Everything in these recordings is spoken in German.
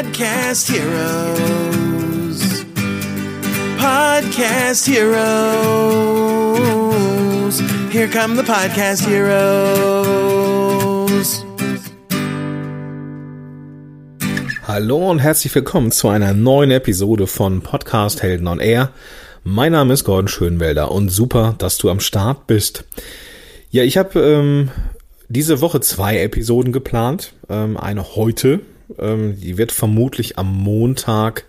Podcast Heroes. Podcast Heroes. Here come the Podcast Heroes. Hallo und herzlich willkommen zu einer neuen Episode von Podcast Helden on Air. Mein Name ist Gordon Schönwelder und super, dass du am Start bist. Ja, ich habe ähm, diese Woche zwei Episoden geplant. Ähm, eine heute, ähm, die wird vermutlich am Montag,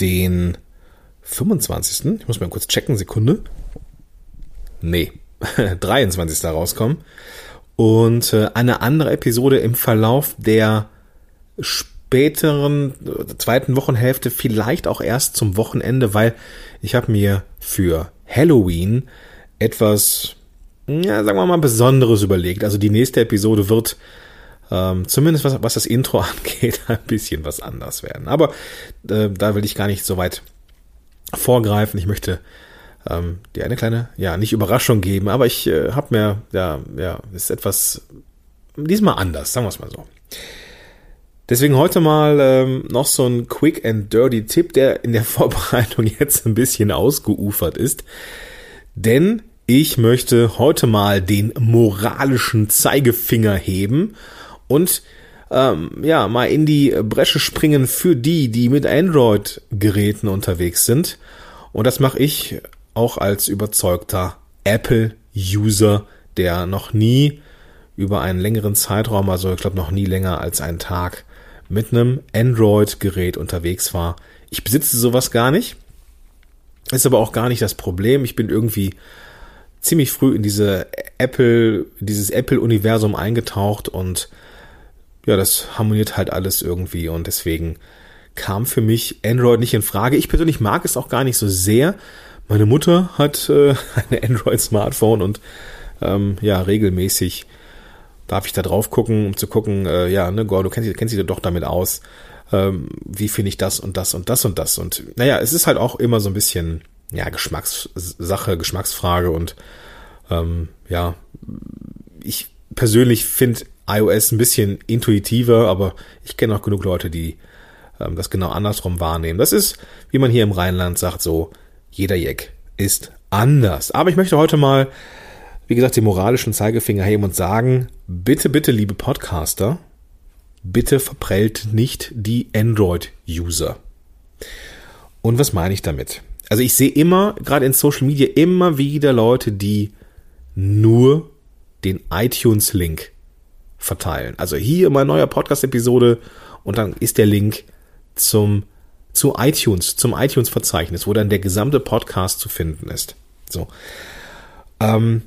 den 25. Ich muss mal kurz checken, Sekunde. Nee, 23. rauskommen. Und äh, eine andere Episode im Verlauf der späteren äh, zweiten Wochenhälfte, vielleicht auch erst zum Wochenende, weil ich habe mir für Halloween etwas, ja, sagen wir mal, Besonderes überlegt. Also die nächste Episode wird ähm, zumindest was, was das Intro angeht, ein bisschen was anders werden. Aber äh, da will ich gar nicht so weit vorgreifen. Ich möchte ähm, dir eine kleine, ja, nicht Überraschung geben, aber ich äh, habe mir, ja, ja, ist etwas diesmal anders, sagen wir es mal so. Deswegen heute mal ähm, noch so ein Quick and Dirty Tipp, der in der Vorbereitung jetzt ein bisschen ausgeufert ist. Denn ich möchte heute mal den moralischen Zeigefinger heben und ähm, ja mal in die Bresche springen für die, die mit Android-Geräten unterwegs sind. Und das mache ich auch als überzeugter Apple-User, der noch nie über einen längeren Zeitraum, also ich glaube noch nie länger als einen Tag, mit einem Android-Gerät unterwegs war. Ich besitze sowas gar nicht. Ist aber auch gar nicht das Problem. Ich bin irgendwie ziemlich früh in diese Apple, dieses Apple-Universum eingetaucht und ja, das harmoniert halt alles irgendwie und deswegen kam für mich Android nicht in Frage. Ich persönlich mag es auch gar nicht so sehr. Meine Mutter hat äh, ein Android-Smartphone und ähm, ja, regelmäßig darf ich da drauf gucken, um zu gucken, äh, ja, ne, Gord, du kennst, kennst dich doch damit aus, ähm, wie finde ich das und das und das und das. Und naja, es ist halt auch immer so ein bisschen, ja, Geschmackssache, Geschmacksfrage und ähm, ja, ich persönlich finde iOS ein bisschen intuitiver, aber ich kenne auch genug Leute, die ähm, das genau andersrum wahrnehmen. Das ist, wie man hier im Rheinland sagt, so, jeder Jack ist anders. Aber ich möchte heute mal wie gesagt, den moralischen Zeigefinger heben und sagen, bitte, bitte, liebe Podcaster, bitte verprellt nicht die Android-User. Und was meine ich damit? Also ich sehe immer, gerade in Social Media, immer wieder Leute, die nur den iTunes-Link verteilen. Also hier mal neuer Podcast-Episode und dann ist der Link zum zu iTunes, zum iTunes-Verzeichnis, wo dann der gesamte Podcast zu finden ist. So. Ähm,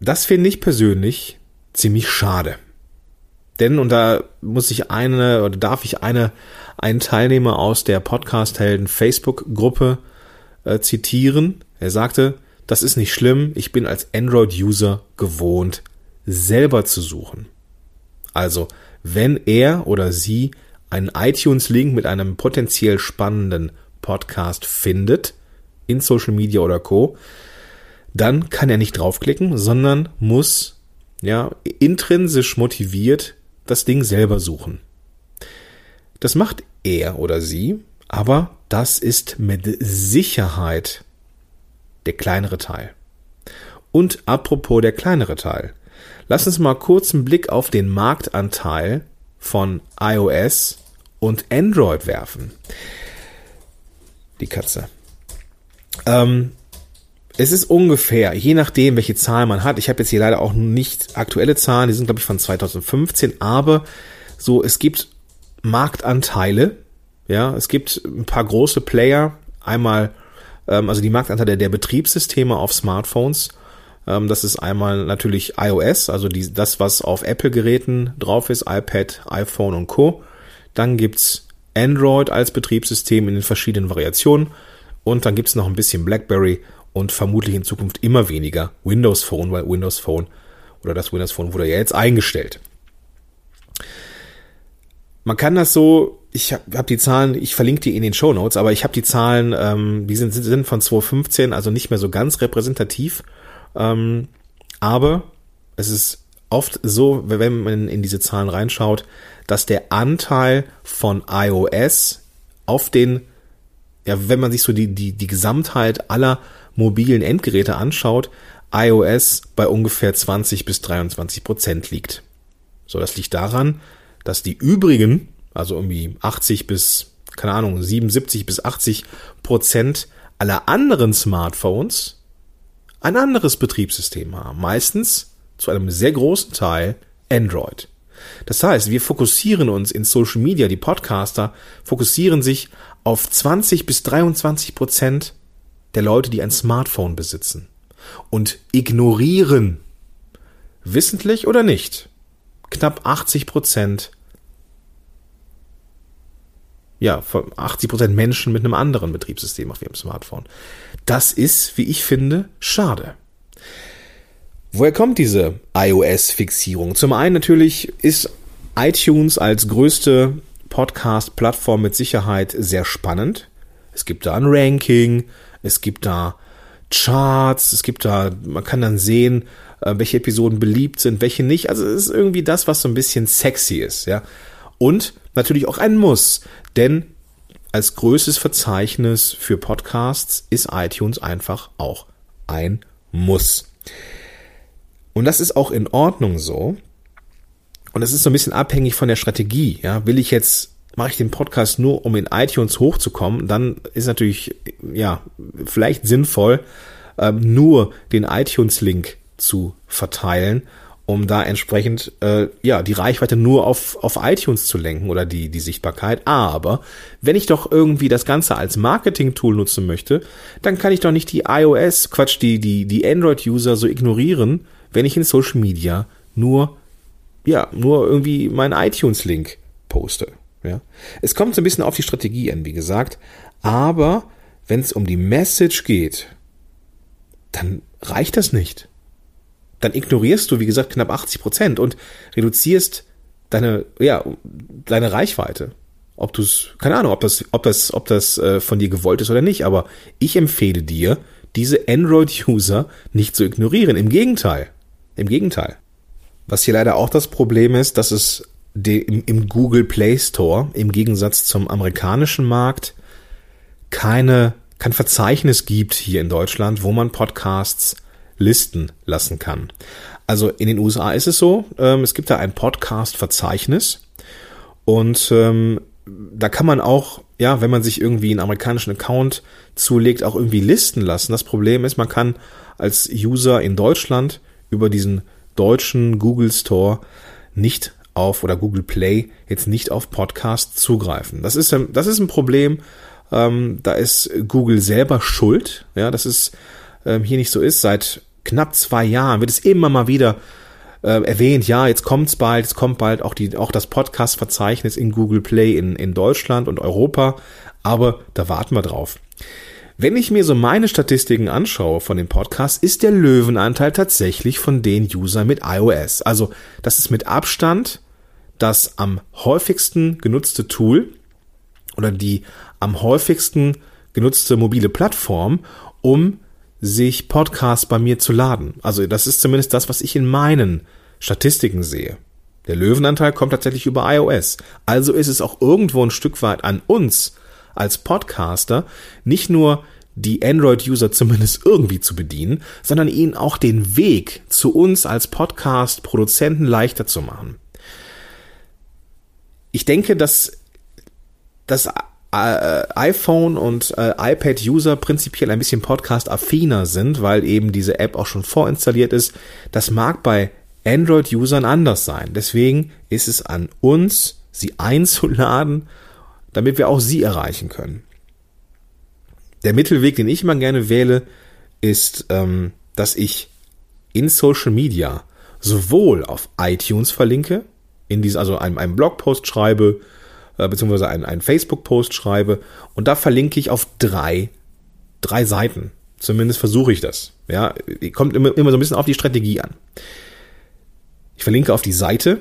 das finde ich persönlich ziemlich schade. Denn, und da muss ich eine oder darf ich eine, einen Teilnehmer aus der Podcast-Helden Facebook-Gruppe äh, zitieren. Er sagte, das ist nicht schlimm, ich bin als Android-User gewohnt, selber zu suchen. Also, wenn er oder sie einen iTunes-Link mit einem potenziell spannenden Podcast findet, in Social Media oder Co., dann kann er nicht draufklicken, sondern muss ja intrinsisch motiviert das Ding selber suchen. Das macht er oder sie, aber das ist mit Sicherheit der kleinere Teil. Und apropos der kleinere Teil. Lass uns mal kurz einen Blick auf den Marktanteil von iOS und Android werfen. Die Katze. Ähm, es ist ungefähr, je nachdem, welche Zahlen man hat. Ich habe jetzt hier leider auch nicht aktuelle Zahlen, die sind, glaube ich, von 2015, aber so, es gibt Marktanteile, ja, es gibt ein paar große Player, einmal, ähm, also die Marktanteile der Betriebssysteme auf Smartphones, das ist einmal natürlich iOS, also die, das, was auf Apple-Geräten drauf ist, iPad, iPhone und Co. Dann gibt's Android als Betriebssystem in den verschiedenen Variationen und dann gibt's noch ein bisschen BlackBerry und vermutlich in Zukunft immer weniger Windows Phone, weil Windows Phone oder das Windows Phone wurde ja jetzt eingestellt. Man kann das so, ich habe hab die Zahlen, ich verlinke die in den Show Notes, aber ich habe die Zahlen, ähm, die sind, sind von 2015, also nicht mehr so ganz repräsentativ, ähm, aber es ist oft so, wenn man in diese Zahlen reinschaut, dass der Anteil von iOS auf den, ja, wenn man sich so die, die, die Gesamtheit aller mobilen Endgeräte anschaut, iOS bei ungefähr 20 bis 23 Prozent liegt. So, das liegt daran, dass die übrigen, also irgendwie 80 bis, keine Ahnung, 77 bis 80 Prozent aller anderen Smartphones ein anderes Betriebssystem haben. Meistens zu einem sehr großen Teil Android. Das heißt, wir fokussieren uns in Social Media, die Podcaster fokussieren sich auf 20 bis 23 Prozent der Leute, die ein Smartphone besitzen und ignorieren, wissentlich oder nicht, knapp 80 Prozent ja, von 80 Prozent Menschen mit einem anderen Betriebssystem auf ihrem Smartphone. Das ist, wie ich finde, schade. Woher kommt diese iOS-Fixierung? Zum einen natürlich ist iTunes als größte Podcast-Plattform mit Sicherheit sehr spannend. Es gibt da ein Ranking, es gibt da Charts, es gibt da, man kann dann sehen, äh, welche Episoden beliebt sind, welche nicht. Also es ist irgendwie das, was so ein bisschen sexy ist, ja. Und natürlich auch ein Muss, denn als größtes Verzeichnis für Podcasts ist iTunes einfach auch ein Muss. Und das ist auch in Ordnung so. Und das ist so ein bisschen abhängig von der Strategie. Ja, will ich jetzt mache ich den Podcast nur, um in iTunes hochzukommen, dann ist natürlich ja vielleicht sinnvoll, ähm, nur den iTunes-Link zu verteilen um da entsprechend äh, ja die Reichweite nur auf auf iTunes zu lenken oder die die Sichtbarkeit. Aber wenn ich doch irgendwie das Ganze als Marketing-Tool nutzen möchte, dann kann ich doch nicht die iOS Quatsch die die die Android-User so ignorieren, wenn ich in Social Media nur ja nur irgendwie meinen iTunes-Link poste. Ja, es kommt so ein bisschen auf die Strategie an, wie gesagt. Aber wenn es um die Message geht, dann reicht das nicht dann ignorierst du, wie gesagt, knapp 80 Prozent und reduzierst deine, ja, deine Reichweite. Ob du es, keine Ahnung, ob das, ob das, ob das äh, von dir gewollt ist oder nicht, aber ich empfehle dir, diese Android-User nicht zu ignorieren. Im Gegenteil. Im Gegenteil. Was hier leider auch das Problem ist, dass es im, im Google Play Store im Gegensatz zum amerikanischen Markt keine, kein Verzeichnis gibt hier in Deutschland, wo man Podcasts listen lassen kann. Also in den USA ist es so, ähm, es gibt da ein Podcast-Verzeichnis und ähm, da kann man auch, ja, wenn man sich irgendwie einen amerikanischen Account zulegt, auch irgendwie listen lassen. Das Problem ist, man kann als User in Deutschland über diesen deutschen Google Store nicht auf oder Google Play jetzt nicht auf Podcast zugreifen. Das ist, das ist ein Problem. Ähm, da ist Google selber schuld. Ja, das ist ähm, hier nicht so ist. Seit knapp zwei Jahren wird es immer mal wieder äh, erwähnt, ja, jetzt kommt's bald, es kommt bald auch die, auch das Podcast-Verzeichnis in Google Play in, in Deutschland und Europa, aber da warten wir drauf. Wenn ich mir so meine Statistiken anschaue von den Podcasts, ist der Löwenanteil tatsächlich von den Usern mit iOS. Also, das ist mit Abstand das am häufigsten genutzte Tool oder die am häufigsten genutzte mobile Plattform, um sich Podcasts bei mir zu laden. Also das ist zumindest das, was ich in meinen Statistiken sehe. Der Löwenanteil kommt tatsächlich über iOS. Also ist es auch irgendwo ein Stück weit an uns als Podcaster, nicht nur die Android-User zumindest irgendwie zu bedienen, sondern ihnen auch den Weg zu uns als Podcast-Produzenten leichter zu machen. Ich denke, dass das iPhone und äh, iPad-User prinzipiell ein bisschen Podcast-affiner sind, weil eben diese App auch schon vorinstalliert ist. Das mag bei Android-Usern anders sein. Deswegen ist es an uns, sie einzuladen, damit wir auch sie erreichen können. Der Mittelweg, den ich immer gerne wähle, ist, ähm, dass ich in Social Media sowohl auf iTunes verlinke, in diesem, also einem, einem Blogpost schreibe, äh, beziehungsweise einen, einen Facebook-Post schreibe und da verlinke ich auf drei, drei Seiten. Zumindest versuche ich das. Ja, kommt immer, immer so ein bisschen auf die Strategie an. Ich verlinke auf die Seite,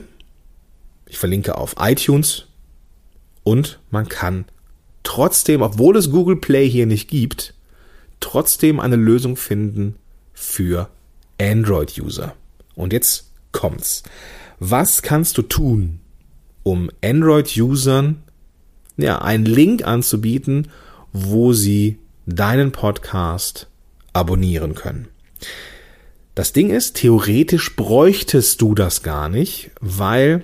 ich verlinke auf iTunes und man kann trotzdem, obwohl es Google Play hier nicht gibt, trotzdem eine Lösung finden für Android-User. Und jetzt kommt's. Was kannst du tun, um Android-Usern ja, einen Link anzubieten, wo sie deinen Podcast abonnieren können? Das Ding ist, theoretisch bräuchtest du das gar nicht, weil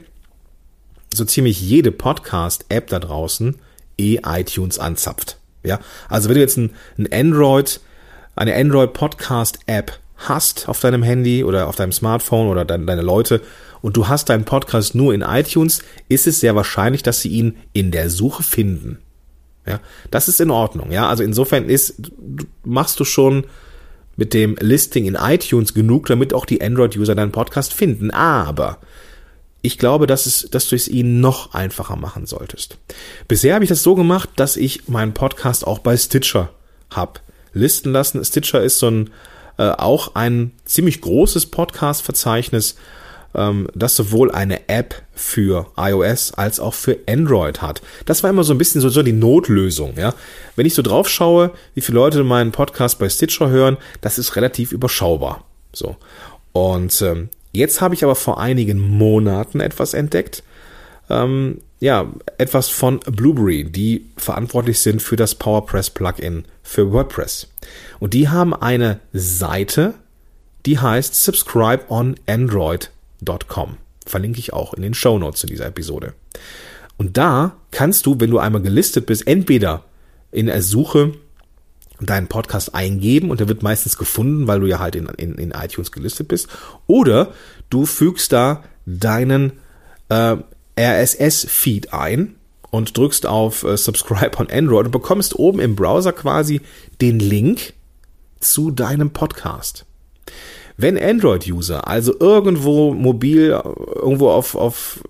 so ziemlich jede Podcast-App da draußen eh iTunes anzapft. Ja, also wenn du jetzt ein, ein Android, eine Android Podcast App hast auf deinem Handy oder auf deinem Smartphone oder deine, deine Leute und du hast deinen Podcast nur in iTunes, ist es sehr wahrscheinlich, dass sie ihn in der Suche finden. Ja, das ist in Ordnung. Ja, also insofern ist, machst du schon mit dem Listing in iTunes genug, damit auch die Android-User deinen Podcast finden. Aber ich glaube, dass, es, dass du es ihnen noch einfacher machen solltest. Bisher habe ich das so gemacht, dass ich meinen Podcast auch bei Stitcher habe listen lassen. Stitcher ist so ein äh, auch ein ziemlich großes Podcast-Verzeichnis, ähm, das sowohl eine App für iOS als auch für Android hat. Das war immer so ein bisschen so, so die Notlösung. Ja, wenn ich so drauf schaue, wie viele Leute meinen Podcast bei Stitcher hören, das ist relativ überschaubar. So und ähm, Jetzt habe ich aber vor einigen Monaten etwas entdeckt. Ähm, ja, etwas von Blueberry, die verantwortlich sind für das PowerPress Plugin für WordPress. Und die haben eine Seite, die heißt subscribeonandroid.com. Verlinke ich auch in den Show Notes zu dieser Episode. Und da kannst du, wenn du einmal gelistet bist, entweder in der Suche deinen Podcast eingeben und der wird meistens gefunden, weil du ja halt in, in, in iTunes gelistet bist. Oder du fügst da deinen äh, RSS-Feed ein und drückst auf äh, Subscribe on Android und bekommst oben im Browser quasi den Link zu deinem Podcast. Wenn Android-User also irgendwo mobil, irgendwo auf, auf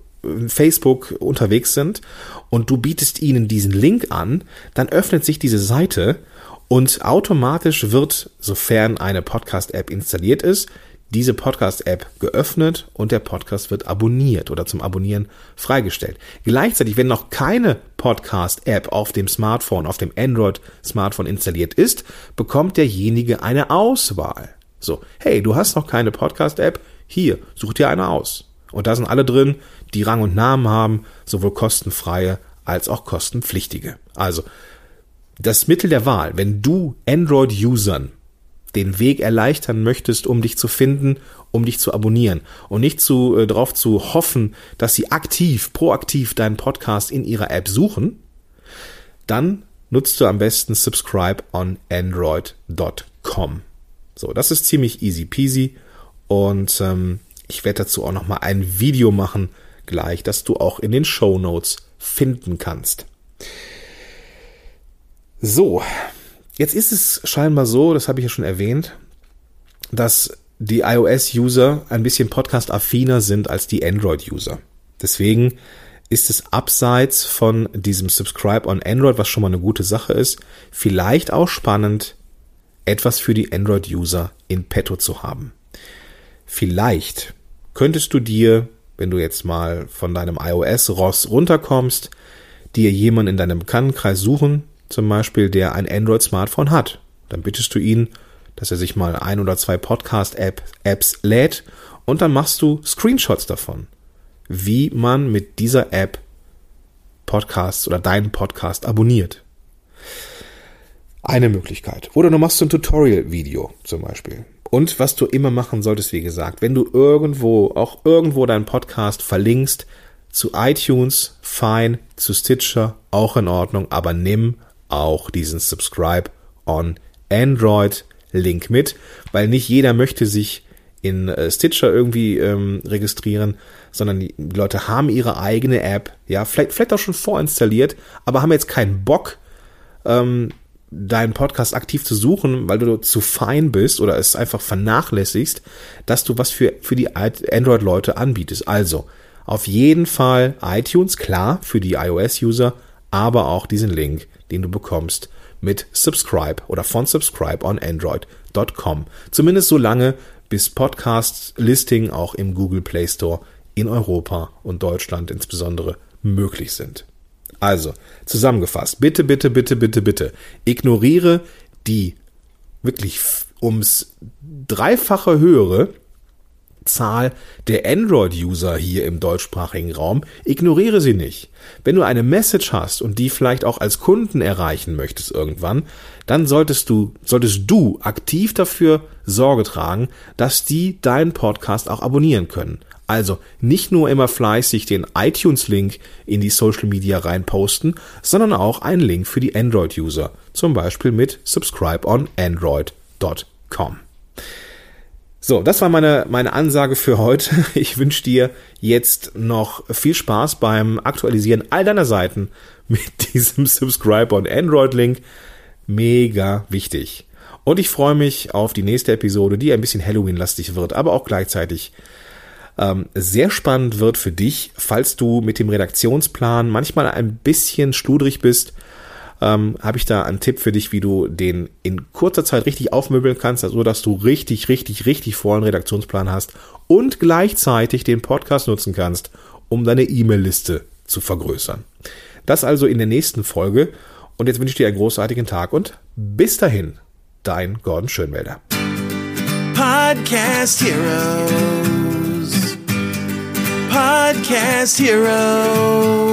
Facebook unterwegs sind und du bietest ihnen diesen Link an, dann öffnet sich diese Seite und automatisch wird, sofern eine Podcast-App installiert ist, diese Podcast-App geöffnet und der Podcast wird abonniert oder zum Abonnieren freigestellt. Gleichzeitig, wenn noch keine Podcast-App auf dem Smartphone, auf dem Android-Smartphone installiert ist, bekommt derjenige eine Auswahl. So, hey, du hast noch keine Podcast-App? Hier, such dir eine aus. Und da sind alle drin, die Rang und Namen haben, sowohl kostenfreie als auch kostenpflichtige. Also, das Mittel der Wahl, wenn du Android-Usern den Weg erleichtern möchtest, um dich zu finden, um dich zu abonnieren und nicht zu, äh, darauf zu hoffen, dass sie aktiv, proaktiv deinen Podcast in ihrer App suchen, dann nutzt du am besten subscribe on android.com. So, das ist ziemlich easy peasy und ähm, ich werde dazu auch noch mal ein Video machen gleich, das du auch in den Show Notes finden kannst. So, jetzt ist es scheinbar so, das habe ich ja schon erwähnt, dass die iOS-User ein bisschen podcast-affiner sind als die Android-User. Deswegen ist es abseits von diesem Subscribe on Android, was schon mal eine gute Sache ist, vielleicht auch spannend, etwas für die Android-User in petto zu haben. Vielleicht könntest du dir, wenn du jetzt mal von deinem iOS-Ross runterkommst, dir jemanden in deinem Bekanntenkreis suchen, zum Beispiel, der ein Android-Smartphone hat. Dann bittest du ihn, dass er sich mal ein oder zwei Podcast-Apps lädt und dann machst du Screenshots davon, wie man mit dieser App Podcasts oder deinen Podcast abonniert. Eine Möglichkeit. Oder du machst so ein Tutorial-Video zum Beispiel. Und was du immer machen solltest, wie gesagt, wenn du irgendwo, auch irgendwo deinen Podcast verlinkst, zu iTunes, fein, zu Stitcher, auch in Ordnung, aber nimm auch diesen Subscribe on Android Link mit, weil nicht jeder möchte sich in äh, Stitcher irgendwie ähm, registrieren, sondern die Leute haben ihre eigene App, ja, vielleicht, vielleicht auch schon vorinstalliert, aber haben jetzt keinen Bock, ähm, deinen Podcast aktiv zu suchen, weil du zu fein bist oder es einfach vernachlässigst, dass du was für, für die Android-Leute anbietest. Also, auf jeden Fall iTunes, klar, für die iOS-User, aber auch diesen Link den du bekommst mit Subscribe oder von Subscribe on Android.com. Zumindest so lange, bis Podcast-Listing auch im Google Play Store in Europa und Deutschland insbesondere möglich sind. Also, zusammengefasst, bitte, bitte, bitte, bitte, bitte, ignoriere die wirklich ums dreifache höhere Zahl der Android-User hier im deutschsprachigen Raum. Ignoriere sie nicht. Wenn du eine Message hast und die vielleicht auch als Kunden erreichen möchtest irgendwann, dann solltest du, solltest du aktiv dafür Sorge tragen, dass die deinen Podcast auch abonnieren können. Also nicht nur immer fleißig den iTunes-Link in die Social Media reinposten, sondern auch einen Link für die Android-User. Zum Beispiel mit subscribeonandroid.com. So, das war meine, meine Ansage für heute. Ich wünsche dir jetzt noch viel Spaß beim Aktualisieren all deiner Seiten mit diesem Subscribe on Android Link. Mega wichtig. Und ich freue mich auf die nächste Episode, die ein bisschen Halloween-lastig wird, aber auch gleichzeitig ähm, sehr spannend wird für dich, falls du mit dem Redaktionsplan manchmal ein bisschen schludrig bist, ähm, habe ich da einen Tipp für dich, wie du den in kurzer Zeit richtig aufmöbeln kannst, also dass du richtig, richtig, richtig vollen Redaktionsplan hast und gleichzeitig den Podcast nutzen kannst, um deine E-Mail-Liste zu vergrößern. Das also in der nächsten Folge. Und jetzt wünsche ich dir einen großartigen Tag und bis dahin, dein Gordon Schönwälder. Podcast Heroes. Podcast Heroes.